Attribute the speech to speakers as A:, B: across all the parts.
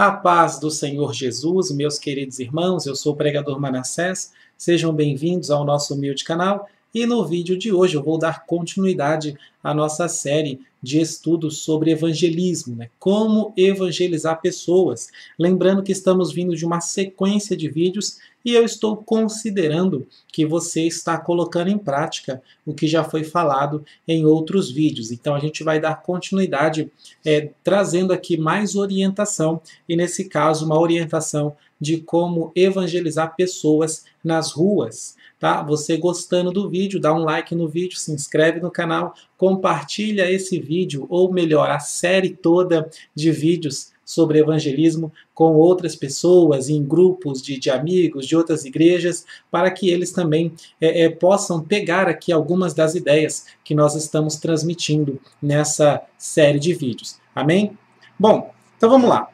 A: A paz do Senhor Jesus, meus queridos irmãos, eu sou o pregador Manassés, sejam bem-vindos ao nosso humilde canal e no vídeo de hoje eu vou dar continuidade à nossa série de estudos sobre evangelismo, né? como evangelizar pessoas. Lembrando que estamos vindo de uma sequência de vídeos e eu estou considerando que você está colocando em prática o que já foi falado em outros vídeos. Então a gente vai dar continuidade é, trazendo aqui mais orientação e nesse caso uma orientação de como evangelizar pessoas nas ruas tá? Você gostando do vídeo, dá um like no vídeo, se inscreve no canal, compartilha esse vídeo, ou melhor, a série toda de vídeos sobre evangelismo com outras pessoas, em grupos de, de amigos, de outras igrejas, para que eles também é, é, possam pegar aqui algumas das ideias que nós estamos transmitindo nessa série de vídeos. Amém? Bom, então vamos lá.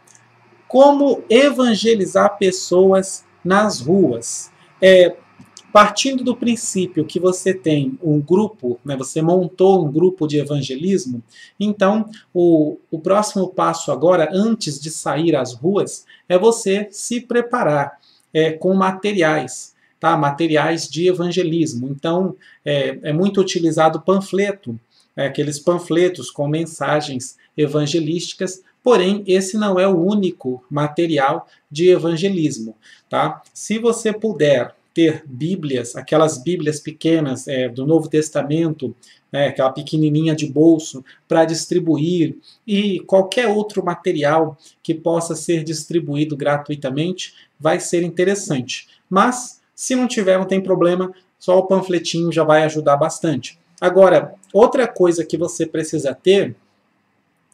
A: Como evangelizar pessoas nas ruas? É, Partindo do princípio que você tem um grupo, né, você montou um grupo de evangelismo, então o, o próximo passo agora, antes de sair às ruas, é você se preparar é, com materiais, tá? materiais de evangelismo. Então é, é muito utilizado panfleto, é, aqueles panfletos com mensagens evangelísticas, porém esse não é o único material de evangelismo. Tá? Se você puder ter Bíblias, aquelas Bíblias pequenas é, do Novo Testamento, né, aquela pequenininha de bolso, para distribuir, e qualquer outro material que possa ser distribuído gratuitamente, vai ser interessante. Mas, se não tiver, não tem problema, só o panfletinho já vai ajudar bastante. Agora, outra coisa que você precisa ter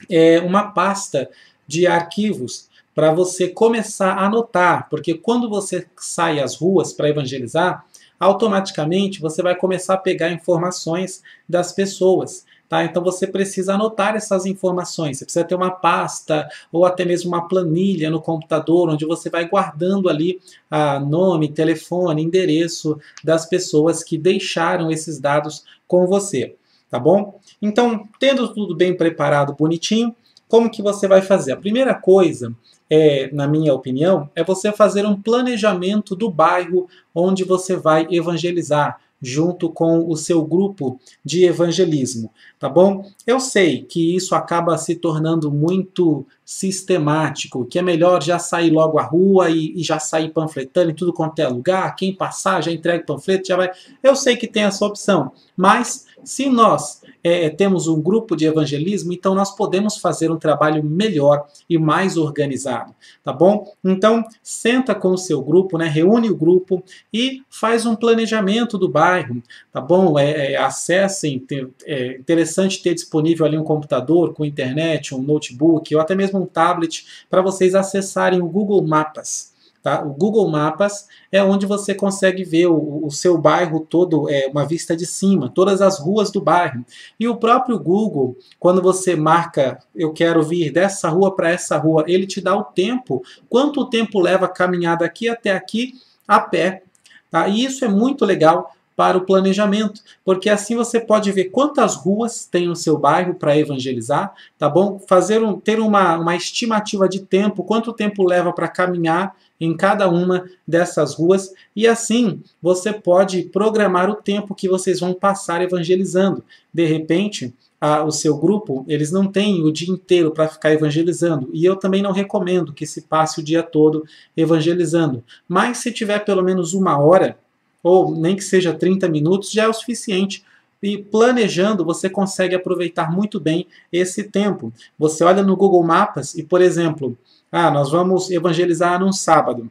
A: é uma pasta de arquivos para você começar a anotar, porque quando você sai às ruas para evangelizar, automaticamente você vai começar a pegar informações das pessoas. Tá? Então você precisa anotar essas informações. Você precisa ter uma pasta ou até mesmo uma planilha no computador onde você vai guardando ali ah, nome, telefone, endereço das pessoas que deixaram esses dados com você. Tá bom? Então, tendo tudo bem preparado, bonitinho, como que você vai fazer? A primeira coisa é, na minha opinião, é você fazer um planejamento do bairro onde você vai evangelizar, junto com o seu grupo de evangelismo, tá bom? Eu sei que isso acaba se tornando muito sistemático, que é melhor já sair logo à rua e, e já sair panfletando em tudo quanto é lugar, quem passar já entrega panfleto, já vai. Eu sei que tem essa opção, mas se nós é, é, temos um grupo de evangelismo, então nós podemos fazer um trabalho melhor e mais organizado, tá bom? Então, senta com o seu grupo, né, reúne o grupo e faz um planejamento do bairro, tá bom? É, é, acessem, é interessante ter disponível ali um computador com internet, um notebook ou até mesmo um tablet para vocês acessarem o Google Mapas. Tá? O Google Mapas é onde você consegue ver o, o, seu bairro todo, é uma vista de cima, todas as ruas do bairro. E o próprio Google, quando você marca, eu quero vir dessa rua para essa rua, ele te dá o tempo, quanto tempo leva a caminhada aqui até aqui a pé. Tá? E isso é muito legal para o planejamento, porque assim você pode ver quantas ruas tem no seu bairro para evangelizar, tá bom? Fazer um, ter uma, uma estimativa de tempo, quanto tempo leva para caminhar em cada uma dessas ruas e assim você pode programar o tempo que vocês vão passar evangelizando. De repente, a, o seu grupo, eles não têm o dia inteiro para ficar evangelizando. E eu também não recomendo que se passe o dia todo evangelizando. Mas se tiver pelo menos uma hora, ou nem que seja 30 minutos, já é o suficiente. E planejando, você consegue aproveitar muito bem esse tempo. Você olha no Google Maps e, por exemplo, ah, nós vamos evangelizar num sábado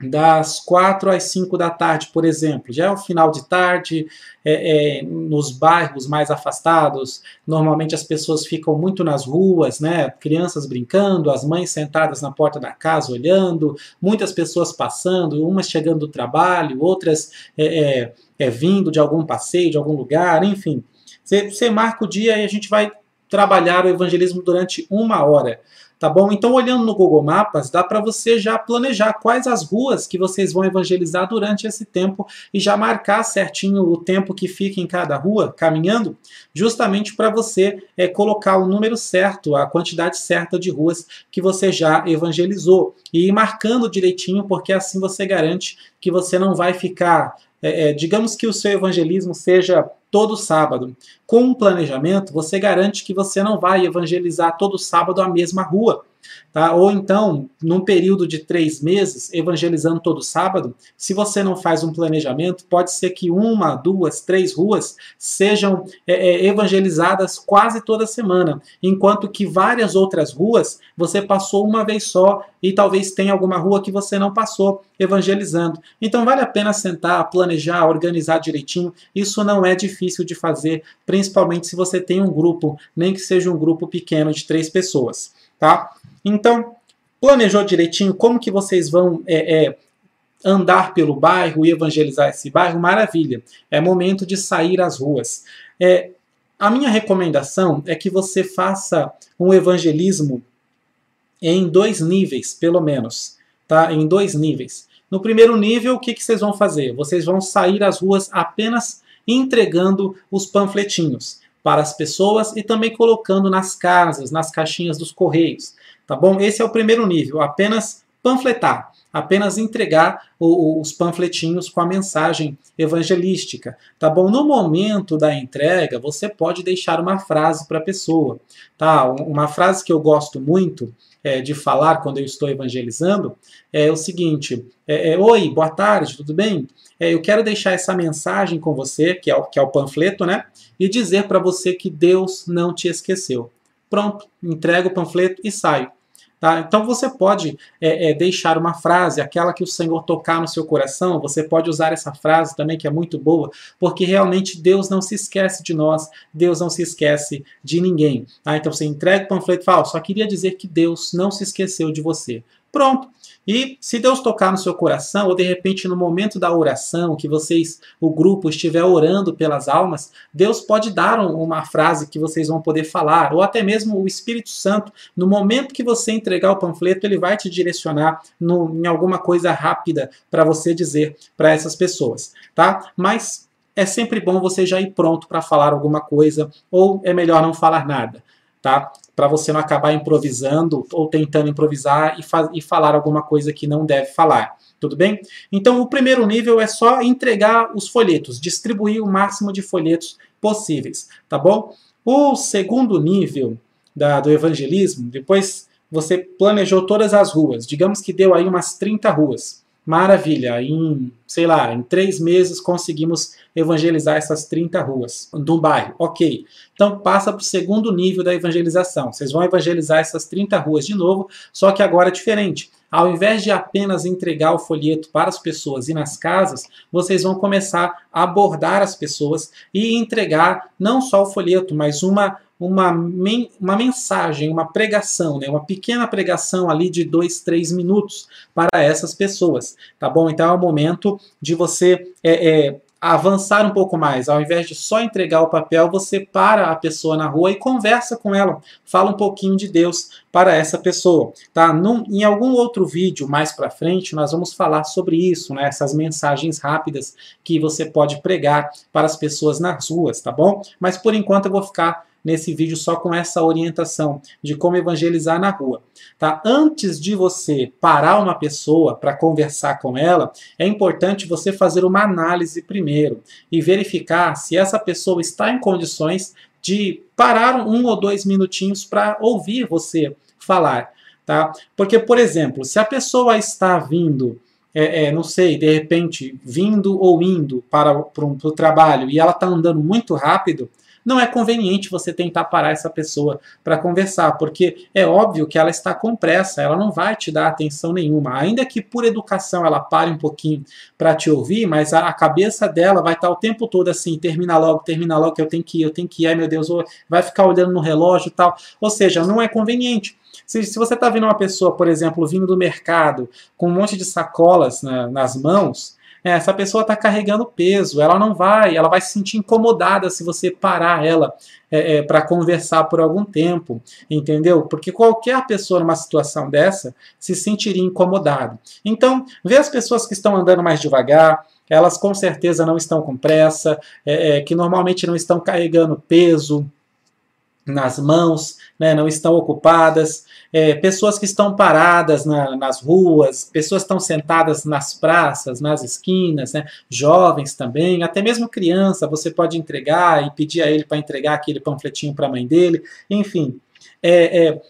A: das quatro às cinco da tarde, por exemplo. Já é o final de tarde, é, é, nos bairros mais afastados, normalmente as pessoas ficam muito nas ruas, né? Crianças brincando, as mães sentadas na porta da casa olhando, muitas pessoas passando, umas chegando do trabalho, outras é, é, é vindo de algum passeio, de algum lugar, enfim. Você, você marca o dia e a gente vai trabalhar o evangelismo durante uma hora. Tá bom? Então, olhando no Google Mapas, dá para você já planejar quais as ruas que vocês vão evangelizar durante esse tempo e já marcar certinho o tempo que fica em cada rua, caminhando, justamente para você é, colocar o número certo, a quantidade certa de ruas que você já evangelizou. E ir marcando direitinho, porque assim você garante que você não vai ficar é, é, digamos que o seu evangelismo seja todo sábado. Com um planejamento, você garante que você não vai evangelizar todo sábado a mesma rua. Tá? Ou então, num período de três meses, evangelizando todo sábado, se você não faz um planejamento, pode ser que uma, duas, três ruas sejam é, é, evangelizadas quase toda semana, enquanto que várias outras ruas você passou uma vez só e talvez tenha alguma rua que você não passou evangelizando. Então vale a pena sentar, planejar, organizar direitinho. Isso não é difícil de fazer, principalmente se você tem um grupo, nem que seja um grupo pequeno de três pessoas tá? Então, planejou direitinho como que vocês vão é, é, andar pelo bairro e evangelizar esse bairro? Maravilha! É momento de sair às ruas. É, a minha recomendação é que você faça um evangelismo em dois níveis, pelo menos, tá? Em dois níveis. No primeiro nível, o que, que vocês vão fazer? Vocês vão sair às ruas apenas entregando os panfletinhos para as pessoas e também colocando nas casas, nas caixinhas dos correios. Tá bom? Esse é o primeiro nível, apenas panfletar, apenas entregar os panfletinhos com a mensagem evangelística, tá bom? No momento da entrega, você pode deixar uma frase para a pessoa, tá? Uma frase que eu gosto muito é, de falar quando eu estou evangelizando é o seguinte: é, é, Oi, boa tarde, tudo bem? É, eu quero deixar essa mensagem com você, que é o, que é o panfleto, né? E dizer para você que Deus não te esqueceu. Pronto, entrego o panfleto e saio. Tá? Então você pode é, é, deixar uma frase, aquela que o Senhor tocar no seu coração, você pode usar essa frase também, que é muito boa, porque realmente Deus não se esquece de nós, Deus não se esquece de ninguém. Tá? Então você entrega o panfleto e fala, só queria dizer que Deus não se esqueceu de você. Pronto. E se Deus tocar no seu coração, ou de repente no momento da oração, que vocês, o grupo, estiver orando pelas almas, Deus pode dar uma frase que vocês vão poder falar, ou até mesmo o Espírito Santo, no momento que você entregar o panfleto, ele vai te direcionar no, em alguma coisa rápida para você dizer para essas pessoas, tá? Mas é sempre bom você já ir pronto para falar alguma coisa, ou é melhor não falar nada tá? Para você não acabar improvisando ou tentando improvisar e, e falar alguma coisa que não deve falar. Tudo bem? Então, o primeiro nível é só entregar os folhetos, distribuir o máximo de folhetos possíveis, tá bom? O segundo nível da, do evangelismo, depois você planejou todas as ruas, digamos que deu aí umas 30 ruas. Maravilha, em, sei lá, em três meses conseguimos evangelizar essas 30 ruas do bairro. Ok. Então passa para o segundo nível da evangelização. Vocês vão evangelizar essas 30 ruas de novo, só que agora é diferente. Ao invés de apenas entregar o folheto para as pessoas e nas casas, vocês vão começar a abordar as pessoas e entregar não só o folheto, mas uma uma, men uma mensagem, uma pregação, né? uma pequena pregação ali de dois, três minutos para essas pessoas, tá bom? Então é o momento de você é, é, avançar um pouco mais. Ao invés de só entregar o papel, você para a pessoa na rua e conversa com ela, fala um pouquinho de Deus para essa pessoa, tá? Num, em algum outro vídeo mais para frente, nós vamos falar sobre isso, né? Essas mensagens rápidas que você pode pregar para as pessoas nas ruas, tá bom? Mas por enquanto eu vou ficar nesse vídeo só com essa orientação de como evangelizar na rua. Tá? Antes de você parar uma pessoa para conversar com ela, é importante você fazer uma análise primeiro e verificar se essa pessoa está em condições de parar um ou dois minutinhos para ouvir você falar. Tá? Porque, por exemplo, se a pessoa está vindo é, é, não sei, de repente, vindo ou indo para, para o trabalho e ela está andando muito rápido, não é conveniente você tentar parar essa pessoa para conversar, porque é óbvio que ela está com pressa, ela não vai te dar atenção nenhuma. Ainda que por educação ela pare um pouquinho para te ouvir, mas a, cabeça dela vai estar tá o tempo todo assim, termina logo, termina logo, que eu tenho que ir, eu tenho que ir, ai meu Deus, vai ficar olhando no relógio e tal. Ou seja, não é conveniente. Se, se você está vendo uma pessoa, por exemplo, vindo do mercado com um monte de sacolas na, nas mãos, essa pessoa está carregando peso, ela não vai, ela vai se sentir incomodada se você parar ela é, é, para conversar por algum tempo, entendeu? Porque qualquer pessoa numa situação dessa se sentiria incomodado. Então, vê as pessoas que estão andando mais devagar, elas com certeza não estão com pressa, é, é que normalmente não estão carregando peso, nas mãos, né, não estão ocupadas, é, pessoas que estão paradas na, nas ruas, pessoas estão sentadas nas praças, nas esquinas, né, jovens também, até mesmo criança, você pode entregar e pedir a ele para entregar aquele panfletinho para a mãe dele, enfim. É, é,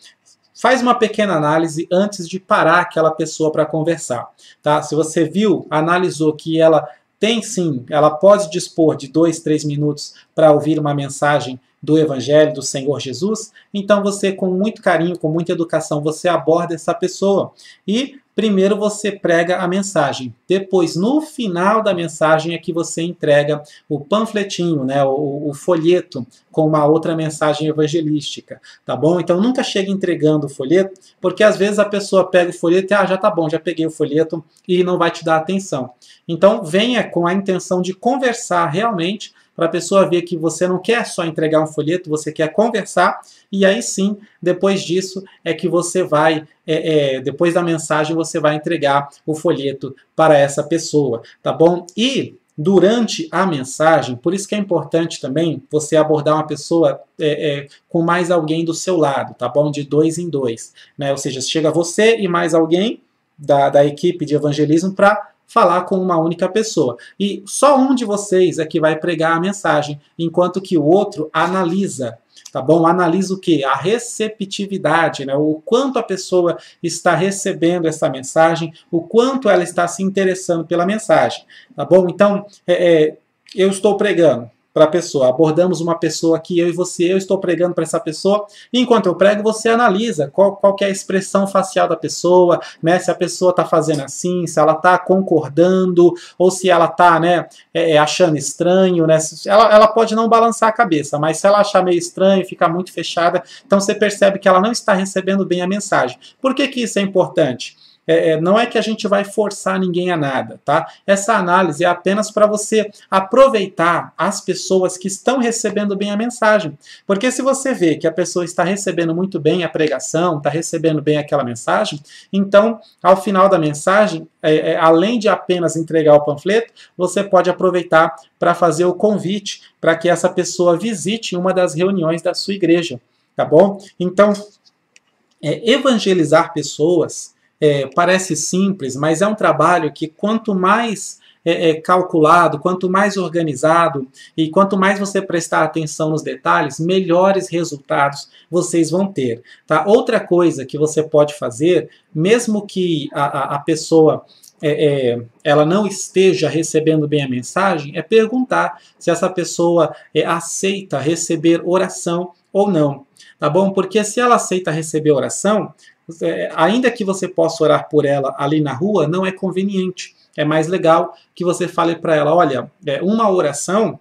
A: faz uma pequena análise antes de parar aquela pessoa para conversar. Tá? Se você viu, analisou que ela tem sim, ela pode dispor de dois, três minutos para ouvir uma mensagem do Evangelho do Senhor Jesus, então você, com muito carinho, com muita educação, você aborda essa pessoa. E primeiro você prega a mensagem. Depois, no final da mensagem, é que você entrega o panfletinho, né, o, o folheto, com uma outra mensagem evangelística. Tá bom? Então nunca chega entregando o folheto, porque às vezes a pessoa pega o folheto e, ah, já tá bom, já peguei o folheto, e não vai te dar atenção. Então venha com a intenção de conversar realmente para a pessoa ver que você não quer só entregar um folheto, você quer conversar, e aí sim, depois disso, é que você vai, é, é, depois da mensagem, você vai entregar o folheto para essa pessoa, tá bom? E durante a mensagem, por isso que é importante também você abordar uma pessoa é, é, com mais alguém do seu lado, tá bom? De dois em dois, né? Ou seja, chega você e mais alguém da, da equipe de evangelismo para falar com uma única pessoa. E só um de vocês é que vai pregar a mensagem, enquanto que o outro analisa. Tá bom? Analisa o que? A receptividade, né? o quanto a pessoa está recebendo essa mensagem, o quanto ela está se interessando pela mensagem. Tá bom? Então, é, é, eu estou pregando para a pessoa. Abordamos uma pessoa aqui, eu e você, eu estou pregando para essa pessoa. Enquanto eu prego, você analisa qual, qual é a expressão facial da pessoa, né? Se a pessoa está fazendo assim, se ela está concordando, ou se ela está né, é, é, achando estranho, né? Ela, ela pode não balançar a cabeça, mas se ela achar meio estranho, ficar muito fechada, então você percebe que ela não está recebendo bem a mensagem. Por que, que isso é importante? É, é, não é que a gente vai forçar ninguém a nada, tá? Essa análise é apenas para você aproveitar as pessoas que estão recebendo bem a mensagem. Porque se você vê que a pessoa está recebendo muito bem a pregação, está recebendo bem aquela mensagem, então, ao final da mensagem, é, é, além de apenas entregar o panfleto, você pode aproveitar para fazer o convite para que essa pessoa visite uma das reuniões da sua igreja, tá bom? Então, é, evangelizar pessoas é, parece simples, mas é um trabalho que quanto mais é, é, calculado, quanto mais organizado e quanto mais você prestar atenção nos detalhes, melhores resultados vocês vão ter. Tá? Outra coisa que você pode fazer, mesmo que a, a pessoa é, é, ela não esteja recebendo bem a mensagem, é perguntar se essa pessoa é, aceita receber oração ou não. Tá bom? Porque se ela aceita receber oração, ainda que você possa orar por ela ali na rua, não é conveniente. É mais legal que você fale para ela: olha, é, uma oração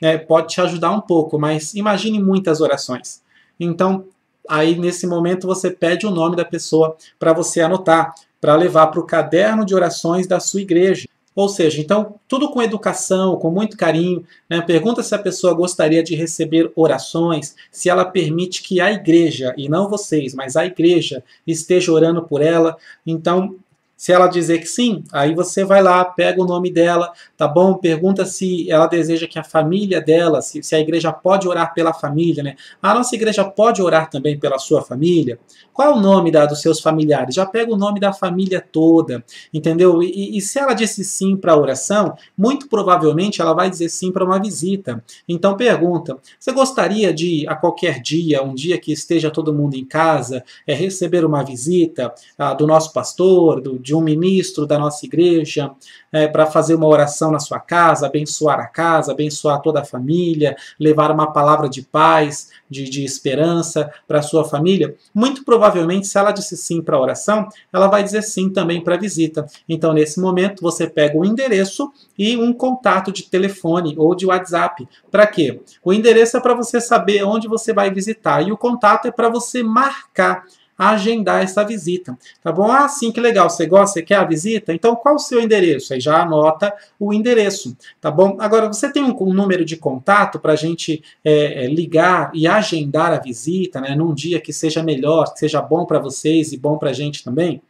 A: é, pode te ajudar um pouco, mas imagine muitas orações. Então, aí nesse momento você pede o nome da pessoa para você anotar, para levar para o caderno de orações da sua igreja. Ou seja, então, tudo com educação, com muito carinho. Né? Pergunta se a pessoa gostaria de receber orações, se ela permite que a igreja, e não vocês, mas a igreja, esteja orando por ela. Então, se ela dizer que sim, aí você vai lá, pega o nome dela, tá bom? Pergunta se ela deseja que a família dela, se, se a igreja pode orar pela família, né? A nossa igreja pode orar também pela sua família. Qual é o nome da, dos seus familiares? Já pega o nome da família toda, entendeu? E, e se ela disse sim para a oração, muito provavelmente ela vai dizer sim para uma visita. Então pergunta: você gostaria de, a qualquer dia, um dia que esteja todo mundo em casa, é, receber uma visita ah, do nosso pastor, do, de de um ministro da nossa igreja é, para fazer uma oração na sua casa, abençoar a casa, abençoar toda a família, levar uma palavra de paz, de, de esperança para a sua família, muito provavelmente, se ela disse sim para a oração, ela vai dizer sim também para a visita. Então, nesse momento, você pega o endereço e um contato de telefone ou de WhatsApp. Para quê? O endereço é para você saber onde você vai visitar e o contato é para você marcar agendar essa visita, tá bom? Ah, sim, que legal, você gosta, você quer a visita? Então, qual o seu endereço? Aí já anota o endereço, tá bom? Agora, você tem um, um número de contato para a gente é, é, ligar e agendar a visita, né, num dia que seja melhor, que seja bom para vocês e bom para a gente também?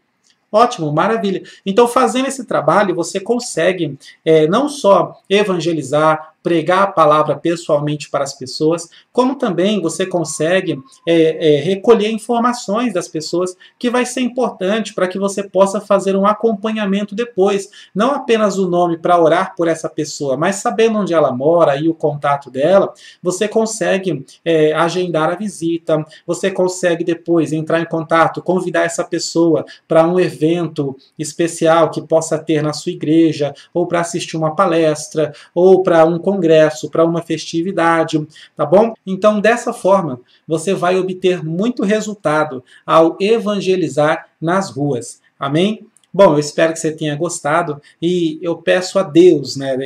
A: Ótimo, maravilha. Então, fazendo esse trabalho, você consegue é, não só evangelizar, pregar a palavra pessoalmente para as pessoas, como também você consegue é, é, recolher informações das pessoas que vai ser importante para que você possa fazer um acompanhamento depois. Não apenas o nome para orar por essa pessoa, mas sabendo onde ela mora e o contato dela, você consegue é, agendar a visita, você consegue depois entrar em contato, convidar essa pessoa para um evento especial que possa ter na sua igreja, ou para assistir uma palestra, ou para um congresso, para uma festividade, tá bom? Então, dessa forma, você vai obter muito resultado ao evangelizar nas ruas. Amém? Bom, eu espero que você tenha gostado e eu peço a Deus, né,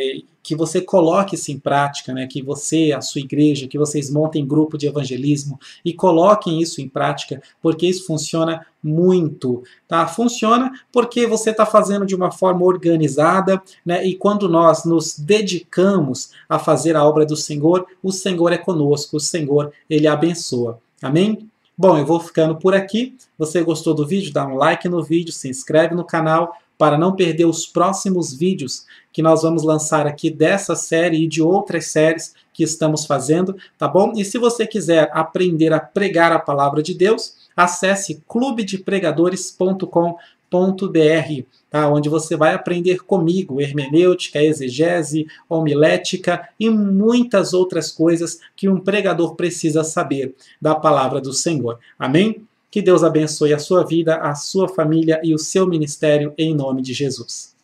A: que você coloque isso em prática, né? que você, a sua igreja, que vocês montem grupo de evangelismo e coloquem isso em prática, porque isso funciona muito, tá? Funciona porque você está fazendo de uma forma organizada, né? E quando nós nos dedicamos a fazer a obra do Senhor, o Senhor é conosco, o Senhor ele abençoa. Amém? Bom, eu vou ficando por aqui. Você gostou do vídeo? Dá um like no vídeo, se inscreve no canal para não perder os próximos vídeos que nós vamos lançar aqui dessa série e de outras séries que estamos fazendo, tá bom? E se você quiser aprender a pregar a palavra de Deus, acesse clubedepregadores.com.br, tá? onde você vai aprender comigo hermenêutica, exegese, homilética e muitas outras coisas que um pregador precisa saber da palavra do Senhor. Amém? Que Deus abençoe a sua vida, a sua família e o seu ministério em nome de Jesus.